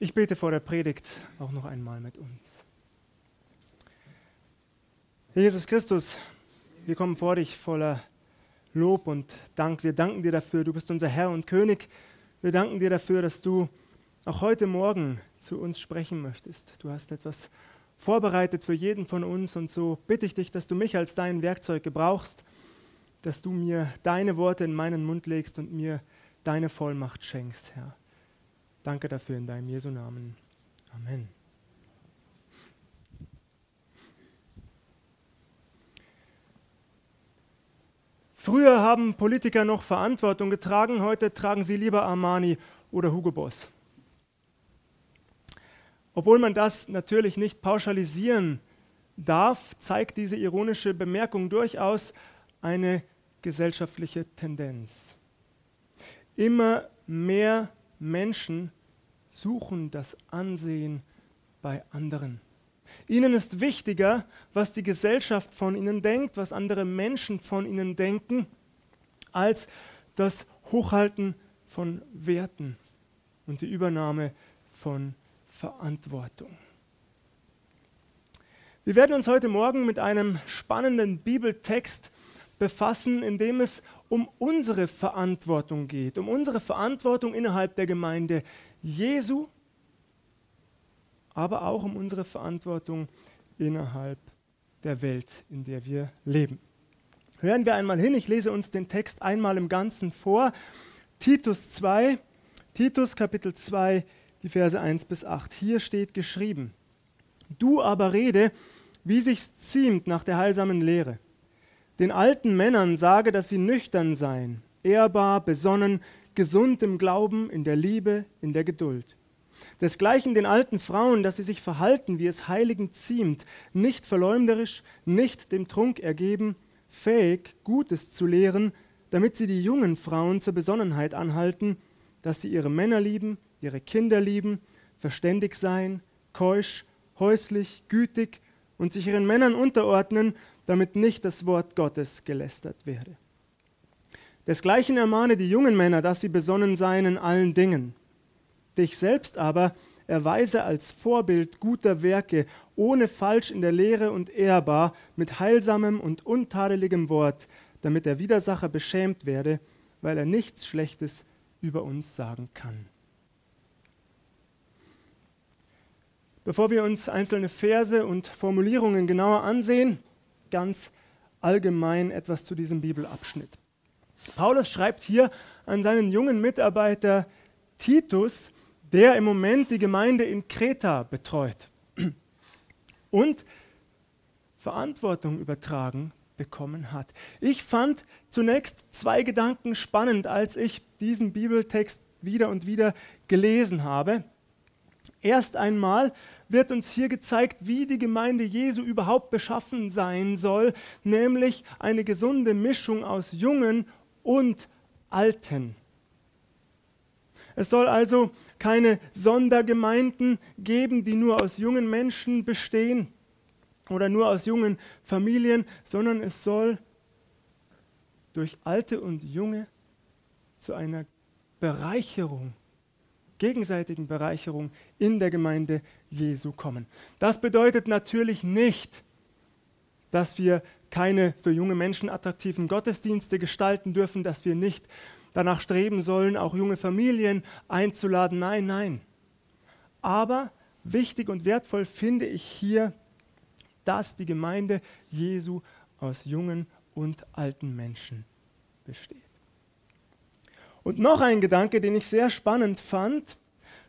Ich bete vor der Predigt auch noch einmal mit uns. Herr Jesus Christus, wir kommen vor dich voller Lob und Dank. Wir danken dir dafür, du bist unser Herr und König. Wir danken dir dafür, dass du auch heute Morgen zu uns sprechen möchtest. Du hast etwas vorbereitet für jeden von uns und so bitte ich dich, dass du mich als dein Werkzeug gebrauchst, dass du mir deine Worte in meinen Mund legst und mir deine Vollmacht schenkst, Herr. Danke dafür in deinem Jesu Namen. Amen. Früher haben Politiker noch Verantwortung getragen, heute tragen sie lieber Armani oder Hugo Boss. Obwohl man das natürlich nicht pauschalisieren darf, zeigt diese ironische Bemerkung durchaus eine gesellschaftliche Tendenz. Immer mehr Menschen suchen das Ansehen bei anderen. Ihnen ist wichtiger, was die Gesellschaft von ihnen denkt, was andere Menschen von ihnen denken, als das Hochhalten von Werten und die Übernahme von Verantwortung. Wir werden uns heute Morgen mit einem spannenden Bibeltext befassen, in dem es um unsere Verantwortung geht, um unsere Verantwortung innerhalb der Gemeinde Jesu, aber auch um unsere Verantwortung innerhalb der Welt, in der wir leben. Hören wir einmal hin, ich lese uns den Text einmal im Ganzen vor. Titus 2, Titus Kapitel 2, die Verse 1 bis 8. Hier steht geschrieben, Du aber rede, wie sich's ziemt nach der heilsamen Lehre. Den alten Männern sage, dass sie nüchtern seien, ehrbar, besonnen, gesund im Glauben, in der Liebe, in der Geduld. Desgleichen den alten Frauen, dass sie sich verhalten, wie es Heiligen ziemt, nicht verleumderisch, nicht dem Trunk ergeben, fähig, Gutes zu lehren, damit sie die jungen Frauen zur Besonnenheit anhalten, dass sie ihre Männer lieben, ihre Kinder lieben, verständig sein, keusch, häuslich, gütig und sich ihren Männern unterordnen, damit nicht das Wort Gottes gelästert werde. Desgleichen ermahne die jungen Männer, dass sie besonnen seien in allen Dingen. Dich selbst aber erweise als Vorbild guter Werke, ohne falsch in der Lehre und ehrbar, mit heilsamem und untadeligem Wort, damit der Widersacher beschämt werde, weil er nichts Schlechtes über uns sagen kann. Bevor wir uns einzelne Verse und Formulierungen genauer ansehen, ganz allgemein etwas zu diesem Bibelabschnitt. Paulus schreibt hier an seinen jungen Mitarbeiter Titus, der im Moment die Gemeinde in Kreta betreut und Verantwortung übertragen bekommen hat. Ich fand zunächst zwei Gedanken spannend, als ich diesen Bibeltext wieder und wieder gelesen habe. Erst einmal wird uns hier gezeigt, wie die Gemeinde Jesu überhaupt beschaffen sein soll, nämlich eine gesunde Mischung aus Jungen und Alten. Es soll also keine Sondergemeinden geben, die nur aus jungen Menschen bestehen oder nur aus jungen Familien, sondern es soll durch Alte und Junge zu einer Bereicherung, gegenseitigen Bereicherung in der Gemeinde Jesu kommen. Das bedeutet natürlich nicht, dass wir keine für junge Menschen attraktiven Gottesdienste gestalten dürfen, dass wir nicht danach streben sollen, auch junge Familien einzuladen. Nein, nein. Aber wichtig und wertvoll finde ich hier, dass die Gemeinde Jesu aus jungen und alten Menschen besteht. Und noch ein Gedanke, den ich sehr spannend fand,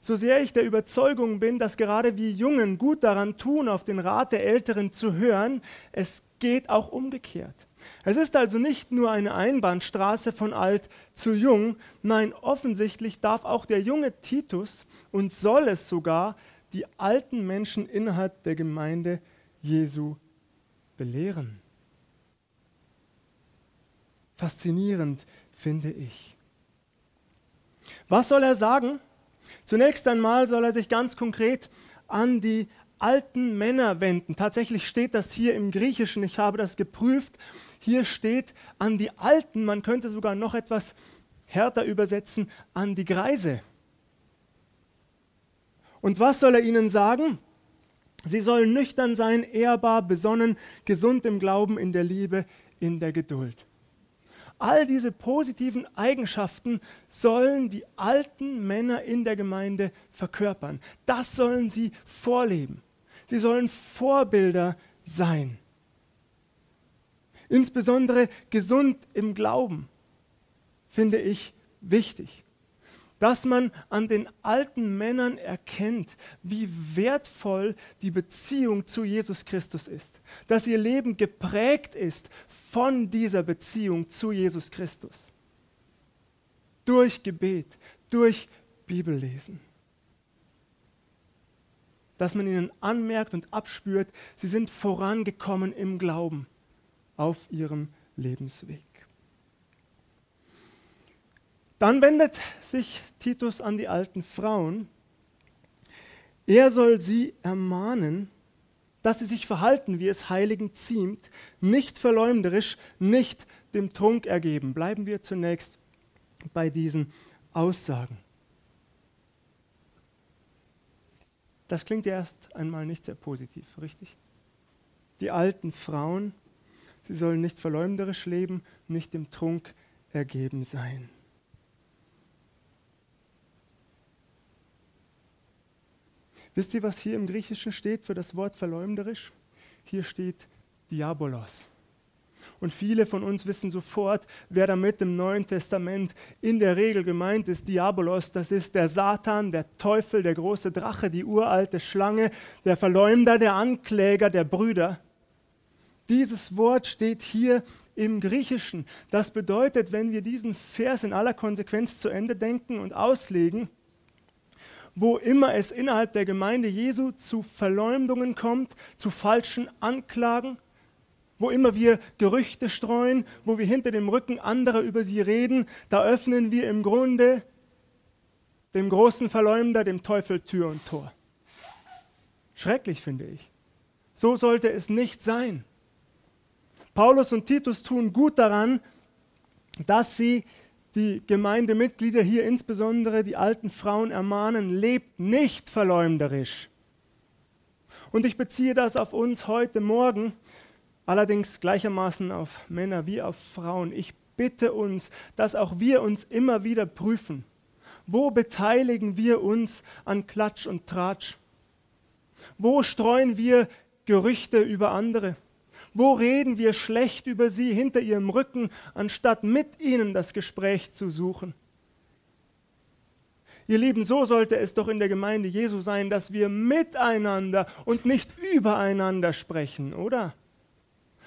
so sehr ich der Überzeugung bin, dass gerade wir Jungen gut daran tun, auf den Rat der Älteren zu hören, es geht auch umgekehrt. Es ist also nicht nur eine Einbahnstraße von alt zu jung, nein, offensichtlich darf auch der junge Titus und soll es sogar die alten Menschen innerhalb der Gemeinde Jesu belehren. Faszinierend finde ich. Was soll er sagen? Zunächst einmal soll er sich ganz konkret an die alten Männer wenden. Tatsächlich steht das hier im Griechischen, ich habe das geprüft. Hier steht an die Alten, man könnte sogar noch etwas härter übersetzen, an die Greise. Und was soll er ihnen sagen? Sie sollen nüchtern sein, ehrbar, besonnen, gesund im Glauben, in der Liebe, in der Geduld. All diese positiven Eigenschaften sollen die alten Männer in der Gemeinde verkörpern. Das sollen sie vorleben. Sie sollen Vorbilder sein. Insbesondere gesund im Glauben finde ich wichtig dass man an den alten Männern erkennt, wie wertvoll die Beziehung zu Jesus Christus ist, dass ihr Leben geprägt ist von dieser Beziehung zu Jesus Christus. Durch Gebet, durch Bibellesen. Dass man ihnen anmerkt und abspürt, sie sind vorangekommen im Glauben auf ihrem Lebensweg. Dann wendet sich Titus an die alten Frauen. Er soll sie ermahnen, dass sie sich verhalten, wie es Heiligen ziemt, nicht verleumderisch, nicht dem Trunk ergeben. Bleiben wir zunächst bei diesen Aussagen. Das klingt ja erst einmal nicht sehr positiv, richtig? Die alten Frauen, sie sollen nicht verleumderisch leben, nicht dem Trunk ergeben sein. Wisst ihr, was hier im Griechischen steht für das Wort verleumderisch? Hier steht Diabolos. Und viele von uns wissen sofort, wer damit im Neuen Testament in der Regel gemeint ist. Diabolos, das ist der Satan, der Teufel, der große Drache, die uralte Schlange, der Verleumder, der Ankläger der Brüder. Dieses Wort steht hier im Griechischen. Das bedeutet, wenn wir diesen Vers in aller Konsequenz zu Ende denken und auslegen, wo immer es innerhalb der Gemeinde Jesu zu Verleumdungen kommt, zu falschen Anklagen, wo immer wir Gerüchte streuen, wo wir hinter dem Rücken anderer über sie reden, da öffnen wir im Grunde dem großen Verleumder, dem Teufel Tür und Tor. Schrecklich finde ich. So sollte es nicht sein. Paulus und Titus tun gut daran, dass sie die Gemeindemitglieder hier insbesondere die alten Frauen ermahnen, lebt nicht verleumderisch. Und ich beziehe das auf uns heute Morgen, allerdings gleichermaßen auf Männer wie auf Frauen. Ich bitte uns, dass auch wir uns immer wieder prüfen. Wo beteiligen wir uns an Klatsch und Tratsch? Wo streuen wir Gerüchte über andere? Wo reden wir schlecht über sie hinter ihrem Rücken, anstatt mit ihnen das Gespräch zu suchen? Ihr Lieben, so sollte es doch in der Gemeinde Jesu sein, dass wir miteinander und nicht übereinander sprechen, oder?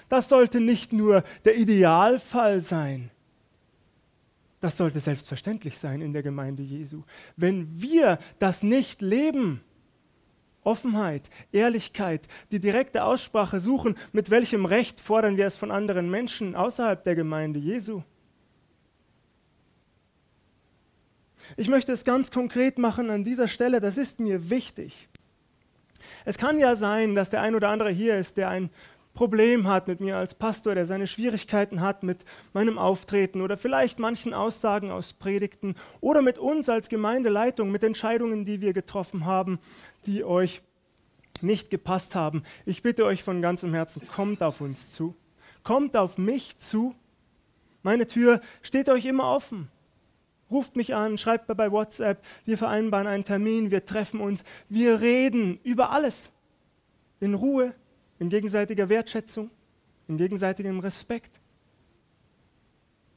Das sollte nicht nur der Idealfall sein. Das sollte selbstverständlich sein in der Gemeinde Jesu. Wenn wir das nicht leben, Offenheit, Ehrlichkeit, die direkte Aussprache suchen, mit welchem Recht fordern wir es von anderen Menschen außerhalb der Gemeinde Jesu. Ich möchte es ganz konkret machen an dieser Stelle, das ist mir wichtig. Es kann ja sein, dass der ein oder andere hier ist, der ein Problem hat mit mir als Pastor, der seine Schwierigkeiten hat mit meinem Auftreten oder vielleicht manchen Aussagen aus Predigten oder mit uns als Gemeindeleitung, mit Entscheidungen, die wir getroffen haben, die euch nicht gepasst haben. Ich bitte euch von ganzem Herzen, kommt auf uns zu. Kommt auf mich zu. Meine Tür steht euch immer offen. Ruft mich an, schreibt mir bei WhatsApp, wir vereinbaren einen Termin, wir treffen uns, wir reden über alles. In Ruhe, in gegenseitiger Wertschätzung, in gegenseitigem Respekt,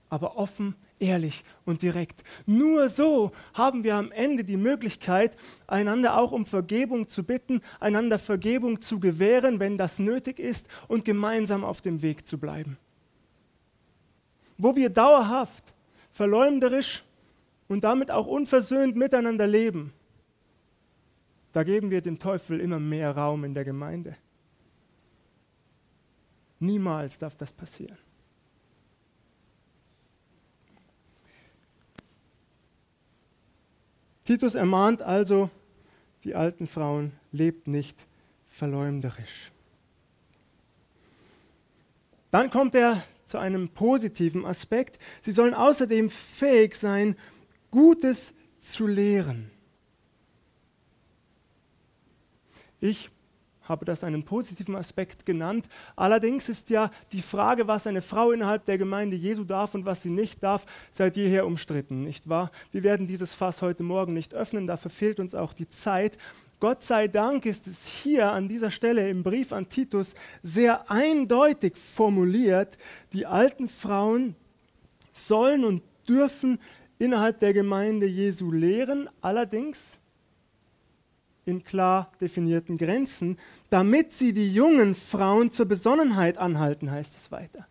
aber offen, ehrlich und direkt. Nur so haben wir am Ende die Möglichkeit, einander auch um Vergebung zu bitten, einander Vergebung zu gewähren, wenn das nötig ist, und gemeinsam auf dem Weg zu bleiben. Wo wir dauerhaft, verleumderisch und damit auch unversöhnt miteinander leben, da geben wir dem Teufel immer mehr Raum in der Gemeinde. Niemals darf das passieren. Titus ermahnt also die alten Frauen, lebt nicht verleumderisch. Dann kommt er zu einem positiven Aspekt. Sie sollen außerdem fähig sein, Gutes zu lehren. Ich habe das einen positiven Aspekt genannt. Allerdings ist ja die Frage, was eine Frau innerhalb der Gemeinde Jesu darf und was sie nicht darf, seit jeher umstritten, nicht wahr? Wir werden dieses Fass heute Morgen nicht öffnen, dafür fehlt uns auch die Zeit. Gott sei Dank ist es hier an dieser Stelle im Brief an Titus sehr eindeutig formuliert, die alten Frauen sollen und dürfen innerhalb der Gemeinde Jesu lehren, allerdings in klar definierten Grenzen, damit sie die jungen Frauen zur Besonnenheit anhalten, heißt es weiter.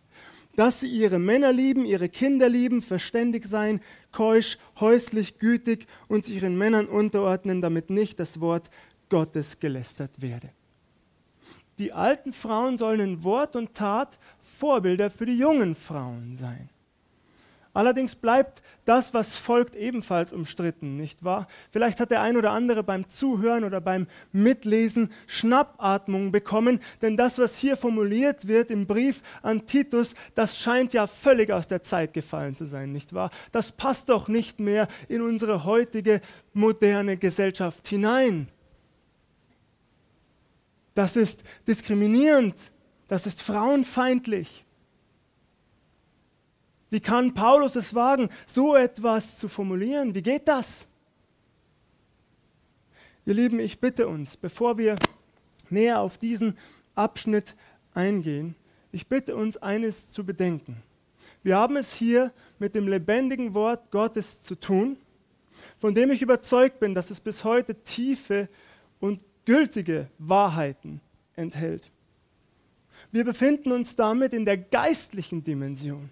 Dass sie ihre Männer lieben, ihre Kinder lieben, verständig sein, keusch, häuslich, gütig und sich ihren Männern unterordnen, damit nicht das Wort Gottes gelästert werde. Die alten Frauen sollen in Wort und Tat Vorbilder für die jungen Frauen sein. Allerdings bleibt das, was folgt, ebenfalls umstritten, nicht wahr? Vielleicht hat der ein oder andere beim Zuhören oder beim Mitlesen Schnappatmung bekommen, denn das, was hier formuliert wird im Brief an Titus, das scheint ja völlig aus der Zeit gefallen zu sein, nicht wahr? Das passt doch nicht mehr in unsere heutige moderne Gesellschaft hinein. Das ist diskriminierend, das ist frauenfeindlich. Wie kann Paulus es wagen, so etwas zu formulieren? Wie geht das? Ihr Lieben, ich bitte uns, bevor wir näher auf diesen Abschnitt eingehen, ich bitte uns eines zu bedenken. Wir haben es hier mit dem lebendigen Wort Gottes zu tun, von dem ich überzeugt bin, dass es bis heute tiefe und gültige Wahrheiten enthält. Wir befinden uns damit in der geistlichen Dimension.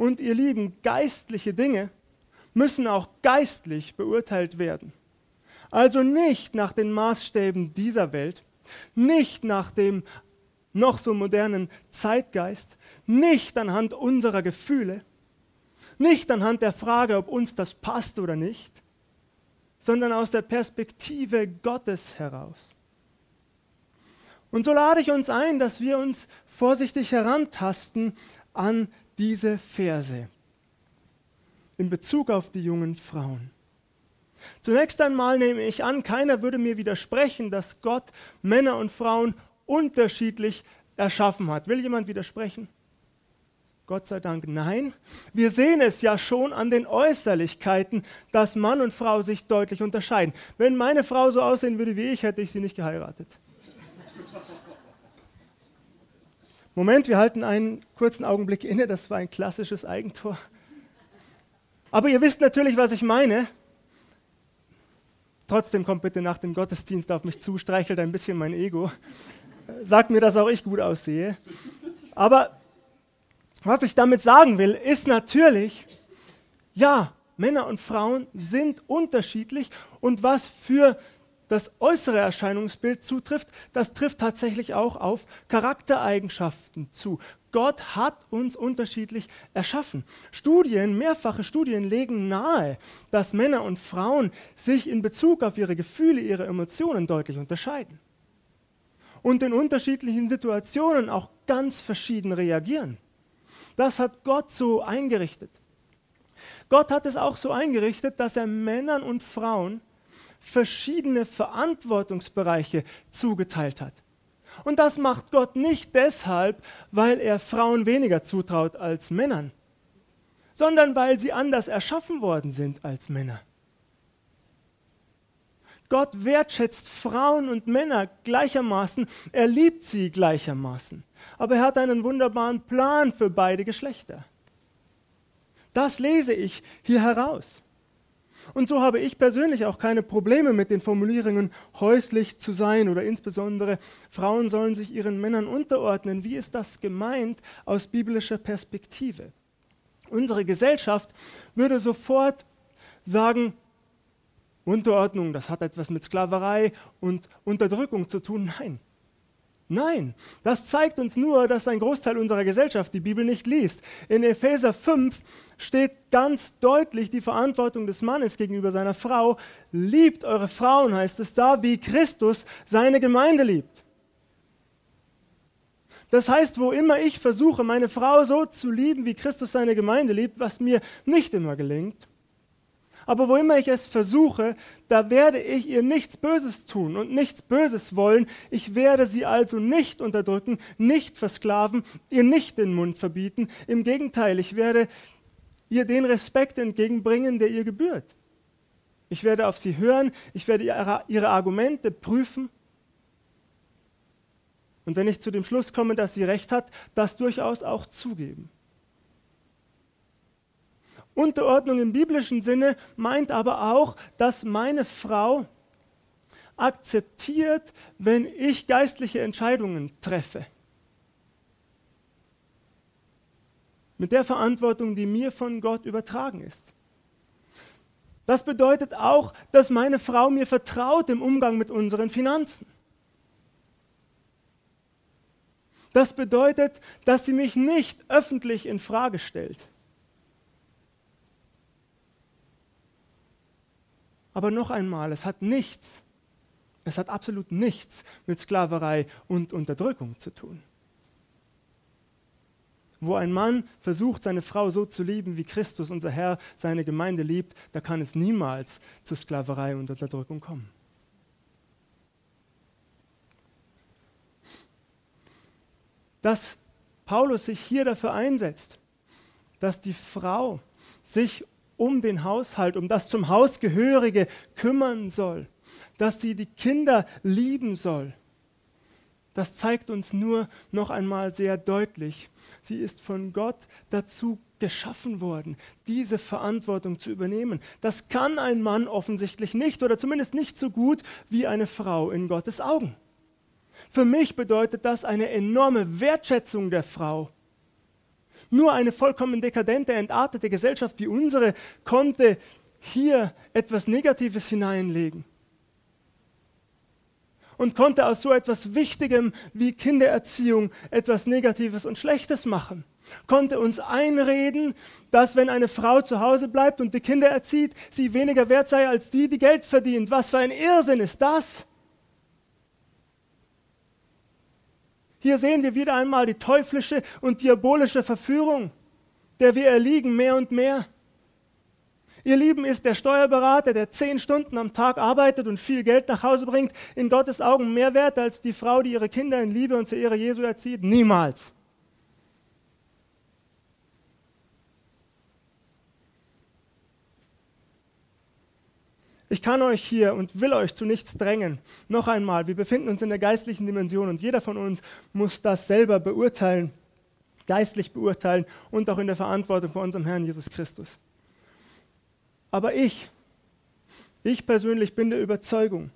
Und ihr Lieben, geistliche Dinge müssen auch geistlich beurteilt werden. Also nicht nach den Maßstäben dieser Welt, nicht nach dem noch so modernen Zeitgeist, nicht anhand unserer Gefühle, nicht anhand der Frage, ob uns das passt oder nicht, sondern aus der Perspektive Gottes heraus. Und so lade ich uns ein, dass wir uns vorsichtig herantasten an diese Verse in Bezug auf die jungen Frauen. Zunächst einmal nehme ich an, keiner würde mir widersprechen, dass Gott Männer und Frauen unterschiedlich erschaffen hat. Will jemand widersprechen? Gott sei Dank nein. Wir sehen es ja schon an den Äußerlichkeiten, dass Mann und Frau sich deutlich unterscheiden. Wenn meine Frau so aussehen würde wie ich, hätte ich sie nicht geheiratet. Moment, wir halten einen kurzen Augenblick inne, das war ein klassisches Eigentor. Aber ihr wisst natürlich, was ich meine. Trotzdem kommt bitte nach dem Gottesdienst auf mich zu, streichelt ein bisschen mein Ego. Sagt mir, dass auch ich gut aussehe. Aber was ich damit sagen will, ist natürlich, ja, Männer und Frauen sind unterschiedlich und was für das äußere Erscheinungsbild zutrifft, das trifft tatsächlich auch auf Charaktereigenschaften zu. Gott hat uns unterschiedlich erschaffen. Studien, mehrfache Studien legen nahe, dass Männer und Frauen sich in Bezug auf ihre Gefühle, ihre Emotionen deutlich unterscheiden. Und in unterschiedlichen Situationen auch ganz verschieden reagieren. Das hat Gott so eingerichtet. Gott hat es auch so eingerichtet, dass er Männern und Frauen verschiedene Verantwortungsbereiche zugeteilt hat. Und das macht Gott nicht deshalb, weil er Frauen weniger zutraut als Männern, sondern weil sie anders erschaffen worden sind als Männer. Gott wertschätzt Frauen und Männer gleichermaßen, er liebt sie gleichermaßen, aber er hat einen wunderbaren Plan für beide Geschlechter. Das lese ich hier heraus. Und so habe ich persönlich auch keine Probleme mit den Formulierungen häuslich zu sein oder insbesondere Frauen sollen sich ihren Männern unterordnen. Wie ist das gemeint aus biblischer Perspektive? Unsere Gesellschaft würde sofort sagen, Unterordnung, das hat etwas mit Sklaverei und Unterdrückung zu tun. Nein, Nein, das zeigt uns nur, dass ein Großteil unserer Gesellschaft die Bibel nicht liest. In Epheser 5 steht ganz deutlich die Verantwortung des Mannes gegenüber seiner Frau. Liebt eure Frauen, heißt es da, wie Christus seine Gemeinde liebt. Das heißt, wo immer ich versuche, meine Frau so zu lieben, wie Christus seine Gemeinde liebt, was mir nicht immer gelingt, Aber wo immer ich es versuche, da werde ich ihr nichts Böses tun und nichts Böses wollen. Ich werde sie also nicht unterdrücken, nicht versklaven, ihr nicht den Mund verbieten. Im Gegenteil, ich werde ihr den Respekt entgegenbringen, der ihr gebührt. Ich werde auf sie hören, ich werde ihre Argumente prüfen. Und wenn ich zu dem Schluss komme, dass sie recht hat, das durchaus auch zugeben. Unterordnung im biblischen Sinne meint aber auch, dass meine Frau akzeptiert, wenn ich geistliche Entscheidungen treffe. Mit der Verantwortung, die mir von Gott übertragen ist. Das bedeutet auch, dass meine Frau mir vertraut im Umgang mit unseren Finanzen. Das bedeutet, dass sie mich nicht öffentlich in Frage stellt. Aber noch einmal, es hat nichts, es hat absolut nichts mit Sklaverei und Unterdrückung zu tun. Wo ein Mann versucht, seine Frau so zu lieben, wie Christus, unser Herr, seine Gemeinde liebt, da kann es niemals zu Sklaverei und Unterdrückung kommen. Dass Paulus sich hier dafür einsetzt, dass die Frau sich um den Haushalt, um das zum Haus gehörige kümmern soll, dass sie die Kinder lieben soll. Das zeigt uns nur noch einmal sehr deutlich, sie ist von Gott dazu geschaffen worden, diese Verantwortung zu übernehmen. Das kann ein Mann offensichtlich nicht oder zumindest nicht so gut wie eine Frau in Gottes Augen. Für mich bedeutet das eine enorme Wertschätzung der Frau nur eine vollkommen dekadente, entartete Gesellschaft wie unsere konnte hier etwas Negatives hineinlegen und konnte aus so etwas Wichtigem wie Kindererziehung etwas Negatives und Schlechtes machen. Konnte uns einreden, dass wenn eine Frau zu Hause bleibt und die Kinder erzieht, sie weniger wert sei als die, die Geld verdient. Was für ein Irrsinn ist das? Hier sehen wir wieder einmal die teuflische und diabolische Verführung, der wir erliegen mehr und mehr. Ihr Lieben ist der Steuerberater, der zehn Stunden am Tag arbeitet und viel Geld nach Hause bringt, in Gottes Augen mehr wert als die Frau, die ihre Kinder in Liebe und zur Ehre Jesu erzieht? Niemals. Ich kann euch hier und will euch zu nichts drängen. Noch einmal, wir befinden uns in der geistlichen Dimension und jeder von uns muss das selber beurteilen, geistlich beurteilen und auch in der Verantwortung vor unserem Herrn Jesus Christus. Aber ich, ich persönlich bin der Überzeugung,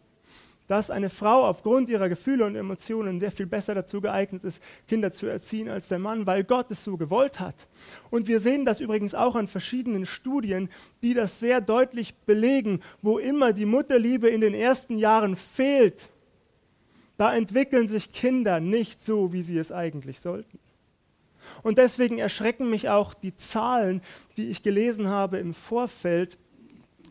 dass eine Frau aufgrund ihrer Gefühle und Emotionen sehr viel besser dazu geeignet ist, Kinder zu erziehen als der Mann, weil Gott es so gewollt hat. Und wir sehen das übrigens auch an verschiedenen Studien, die das sehr deutlich belegen, wo immer die Mutterliebe in den ersten Jahren fehlt, da entwickeln sich Kinder nicht so, wie sie es eigentlich sollten. Und deswegen erschrecken mich auch die Zahlen, die ich gelesen habe im Vorfeld,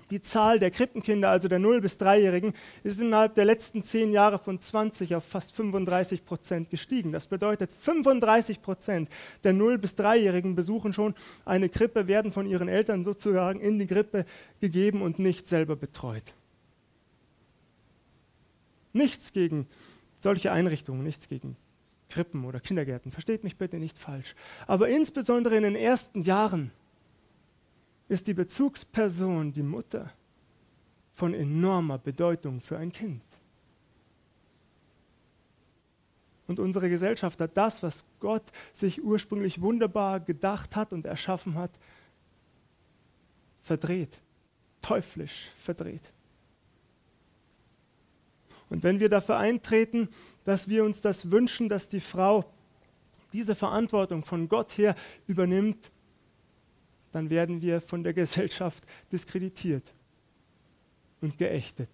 die Zahl der Krippenkinder, also der 0- bis 3-Jährigen, ist innerhalb der letzten zehn Jahre von 20 auf fast 35 Prozent gestiegen. Das bedeutet, 35 Prozent der 0- bis 3-Jährigen besuchen schon eine Krippe, werden von ihren Eltern sozusagen in die Krippe gegeben und nicht selber betreut. Nichts gegen solche Einrichtungen, nichts gegen Krippen oder Kindergärten. Versteht mich bitte nicht falsch. Aber insbesondere in den ersten Jahren ist die Bezugsperson, die Mutter, von enormer Bedeutung für ein Kind. Und unsere Gesellschaft hat das, was Gott sich ursprünglich wunderbar gedacht hat und erschaffen hat, verdreht, teuflisch verdreht. Und wenn wir dafür eintreten, dass wir uns das wünschen, dass die Frau diese Verantwortung von Gott her übernimmt, dann werden wir von der Gesellschaft diskreditiert und geächtet,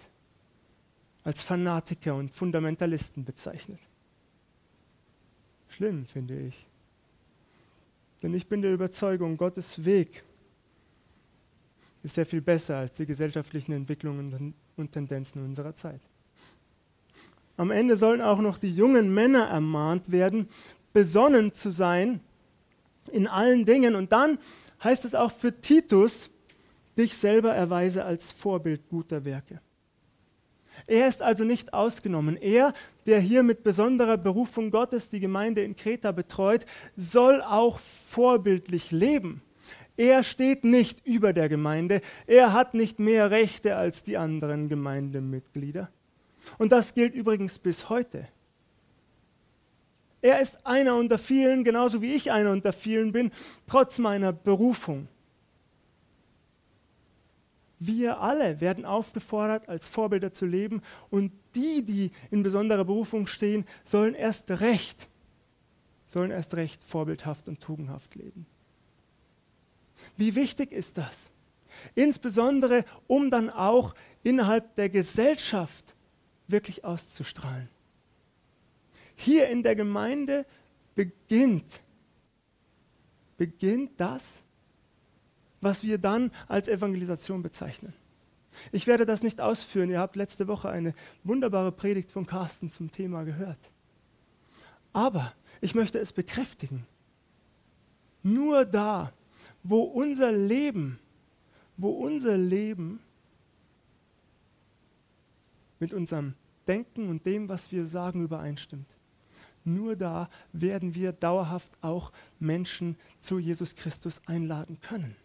als Fanatiker und Fundamentalisten bezeichnet. Schlimm, finde ich. Denn ich bin der Überzeugung, Gottes Weg ist sehr viel besser als die gesellschaftlichen Entwicklungen und Tendenzen unserer Zeit. Am Ende sollen auch noch die jungen Männer ermahnt werden, besonnen zu sein in allen Dingen. Und dann heißt es auch für Titus, dich selber erweise als Vorbild guter Werke. Er ist also nicht ausgenommen. Er, der hier mit besonderer Berufung Gottes die Gemeinde in Kreta betreut, soll auch vorbildlich leben. Er steht nicht über der Gemeinde. Er hat nicht mehr Rechte als die anderen Gemeindemitglieder. Und das gilt übrigens bis heute. Er ist einer unter vielen, genauso wie ich einer unter vielen bin, trotz meiner Berufung. Wir alle werden aufgefordert, als Vorbilder zu leben und die, die in besonderer Berufung stehen, sollen erst recht, sollen erst recht vorbildhaft und tugendhaft leben. Wie wichtig ist das? Insbesondere, um dann auch innerhalb der Gesellschaft wirklich auszustrahlen. Hier in der Gemeinde beginnt, beginnt das, was wir dann als Evangelisation bezeichnen. Ich werde das nicht ausführen. Ihr habt letzte Woche eine wunderbare Predigt von Carsten zum Thema gehört. Aber ich möchte es bekräftigen. Nur da, wo unser Leben, wo unser Leben mit unserem Denken und dem, was wir sagen, übereinstimmt. Nur da werden wir dauerhaft auch Menschen zu Jesus Christus einladen können.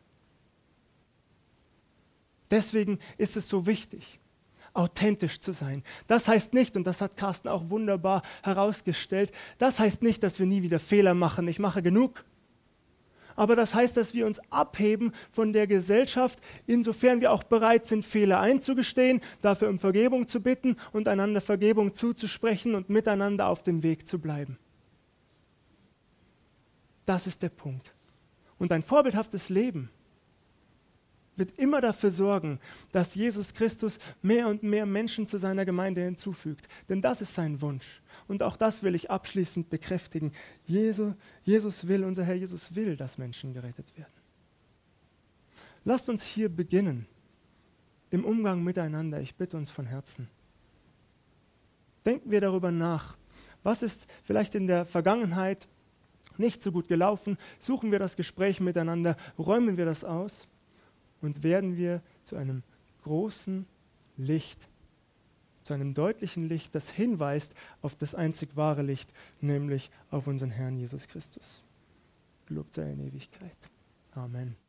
Deswegen ist es so wichtig, authentisch zu sein. Das heißt nicht, und das hat Carsten auch wunderbar herausgestellt, das heißt nicht, dass wir nie wieder Fehler machen. Ich mache genug. Aber das heißt, dass wir uns abheben von der Gesellschaft, insofern wir auch bereit sind, Fehler einzugestehen, dafür um Vergebung zu bitten und einander Vergebung zuzusprechen und miteinander auf dem Weg zu bleiben. Das ist der Punkt. Und ein vorbildhaftes Leben wird immer dafür sorgen, dass Jesus Christus mehr und mehr Menschen zu seiner Gemeinde hinzufügt. Denn das ist sein Wunsch. Und auch das will ich abschließend bekräftigen. Jesus, Jesus will, unser Herr Jesus will, dass Menschen gerettet werden. Lasst uns hier beginnen, im Umgang miteinander. Ich bitte uns von Herzen. Denken wir darüber nach. Was ist vielleicht in der Vergangenheit nicht so gut gelaufen? Suchen wir das Gespräch miteinander, räumen wir das aus und werden wir zu einem großen Licht, zu einem deutlichen Licht, das hinweist auf das einzig wahre Licht, nämlich auf unseren Herrn Jesus Christus. Gelobt sei in Ewigkeit. Amen.